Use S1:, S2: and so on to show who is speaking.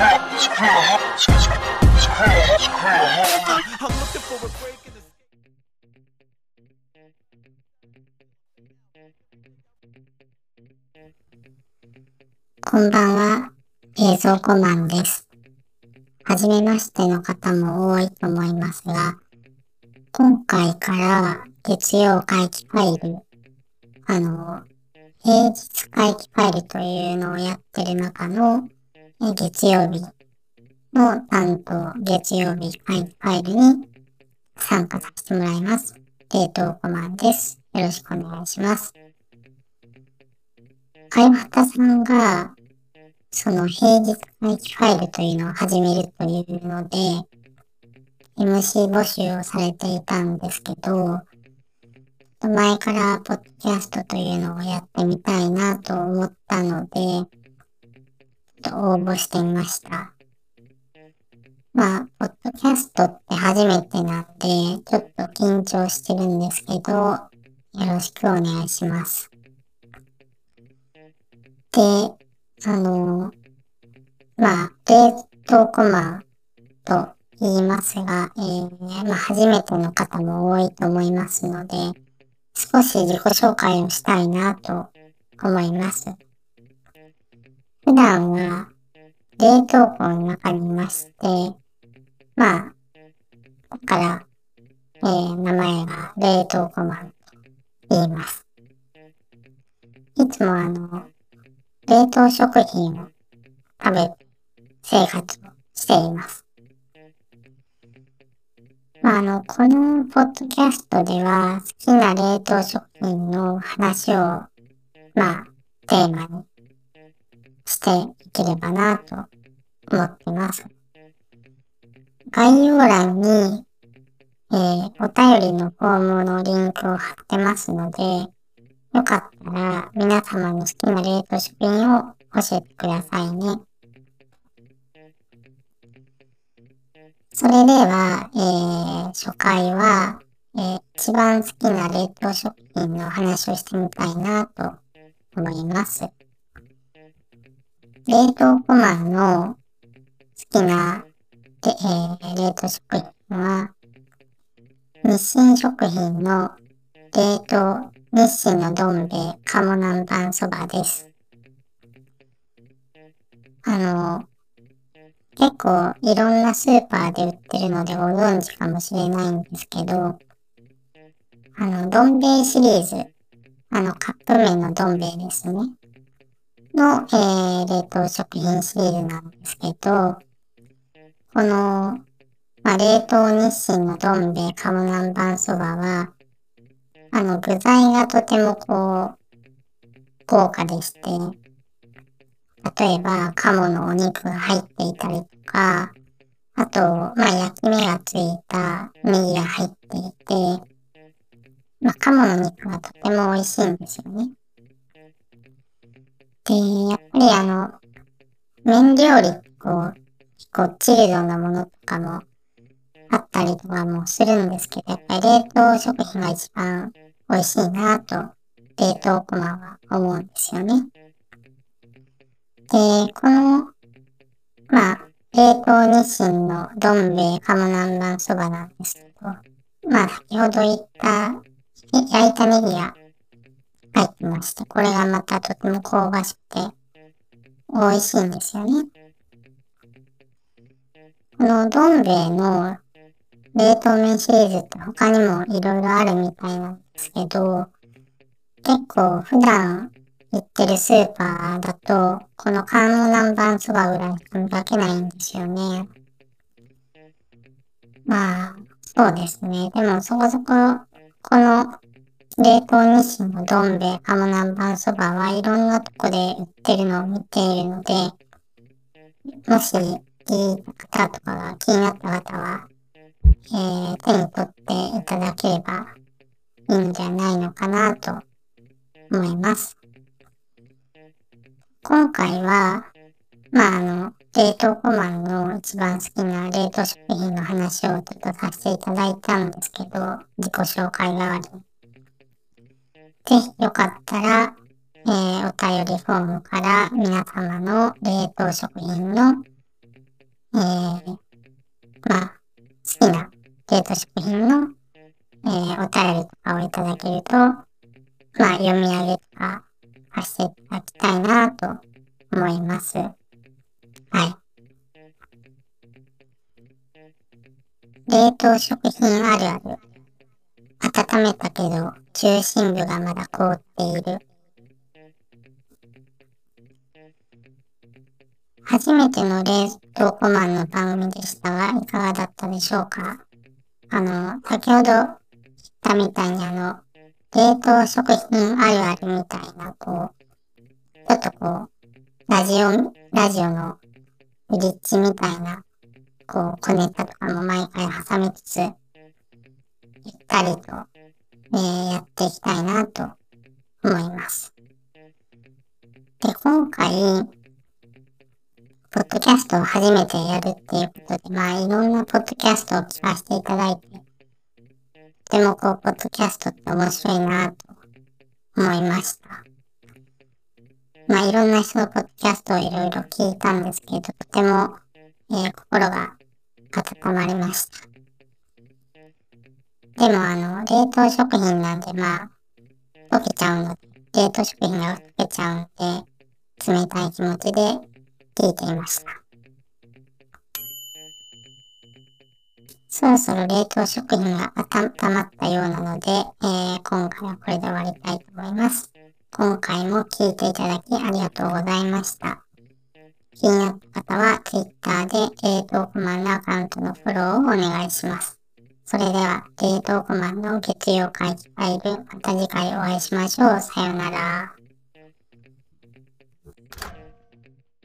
S1: こんばんは、冷蔵庫マンです。はじめましての方も多いと思いますが、今回から月曜回帰ファイル、あの、平日回帰ファイルというのをやってる中の月曜日の担当月曜日ファイルに参加させてもらいます。冷凍庫マンです。よろしくお願いします。かいはたさんが、その平日回帰ファイルというのを始めるというので、MC 募集をされていたんですけど、前からポッドキャストというのをやってみたいなと思ったので、と応募してみました。まあ、ポッドキャストって初めてなんで、ちょっと緊張してるんですけど、よろしくお願いします。で、あの、まあ、冷凍コマと言いますが、えー、まあ、初めての方も多いと思いますので、少し自己紹介をしたいなと思います。普段は冷凍庫の中にいまして、まあ、ここから、えー、名前が冷凍庫マンと言います。いつもあの、冷凍食品を食べ生活をしています。まあ、あの、このポッドキャストでは好きな冷凍食品の話を、まあ、テーマにしていければなと思ってます。概要欄に、えー、お便りのフォームのリンクを貼ってますので、よかったら皆様の好きな冷凍食品を教えてくださいね。それでは、えー、初回は、えー、一番好きな冷凍食品の話をしてみたいなと思います。冷凍コマの好きなで、えー、冷凍食品は、日清食品の冷凍日清のどん兵衛鴨南蛮そばです。あの、結構いろんなスーパーで売ってるのでご存知かもしれないんですけど、あの、どん兵衛シリーズ、あの、カップ麺のどん兵衛ですね。の、えー、冷凍食品シリーズなんですけど、この、まあ、冷凍日清のどん兵衛鴨南蛮そばは、あの、具材がとてもこう、豪華でして、例えば、鴨のお肉が入っていたりとか、あと、まあ、焼き目がついたネギが入っていて、まあ、鴨の肉がとても美味しいんですよね。で、やっぱりあの、麺料理こう、結構チルドなものとかもあったりとかもするんですけど、やっぱり冷凍食品が一番美味しいなと、冷凍コマは思うんですよね。で、この、まあ、冷凍日清のどん兵衛鴨南蛮そばなんですけど、まあ、先ほど言った焼いたネギが入ってまして、これがまたとても香ばしくて美味しいんですよね。このどん兵衛の冷凍麺シリーズって他にもいろいろあるみたいなんですけど、結構普段行ってるスーパーだと、このカーモ南蛮そばぐらいしか見かけないんですよね。まあ、そうですね。でもそこそこ、この冷凍日清のどん兵衛鴨南蛮そばはいろんなとこで売ってるのを見ているので、もしいい方とかが気になった方は、えー、手に取っていただければいいんじゃないのかなと思います。今回は、まあ、あの、冷凍コマンの一番好きな冷凍食品の話をちょっとさせていただいたんですけど、自己紹介代わりに。ぜひよかったら、えー、お便りフォームから皆様の冷凍食品のえー、まあ、好きな冷凍食品の、えー、お便りとかをいただけると、まあ、読み上げとか、させていただきたいなと思います。はい。冷凍食品あるある。温めたけど、中心部がまだ凍っている。初めての冷凍庫マンの番組でしたが、いかがだったでしょうか？あの、先ほど言ったみたいにあの、冷凍食品あるあるみたいな、こう、ちょっとこう、ラジオ、ラジオのブリッジみたいな、こう、小ネタとかも毎回挟みつつ、ゆったりと、えー、やっていきたいなと思います。で、今回、ポッドキャストを初めてやるっていうことで、まあいろんなポッドキャストを聞かせていただいて、とてもこう、ポッドキャストって面白いなと思いました。まあいろんな人のポッドキャストをいろいろ聞いたんですけど、とても、えー、心が温まりました。でもあの、冷凍食品なんでまあ、溶けちゃうの、冷凍食品が溶けちゃうんで、冷たい気持ちで聞いていました。そろそろ冷凍食品が温まったようなので、えー、今回はこれで終わりたいと思います。今回も聞いていただきありがとうございました。気になった方は Twitter で冷凍コマンのアカウントのフォローをお願いします。それでは、冷凍コマンの月曜会議ファイル、また次回お会いしましょう。さようなら。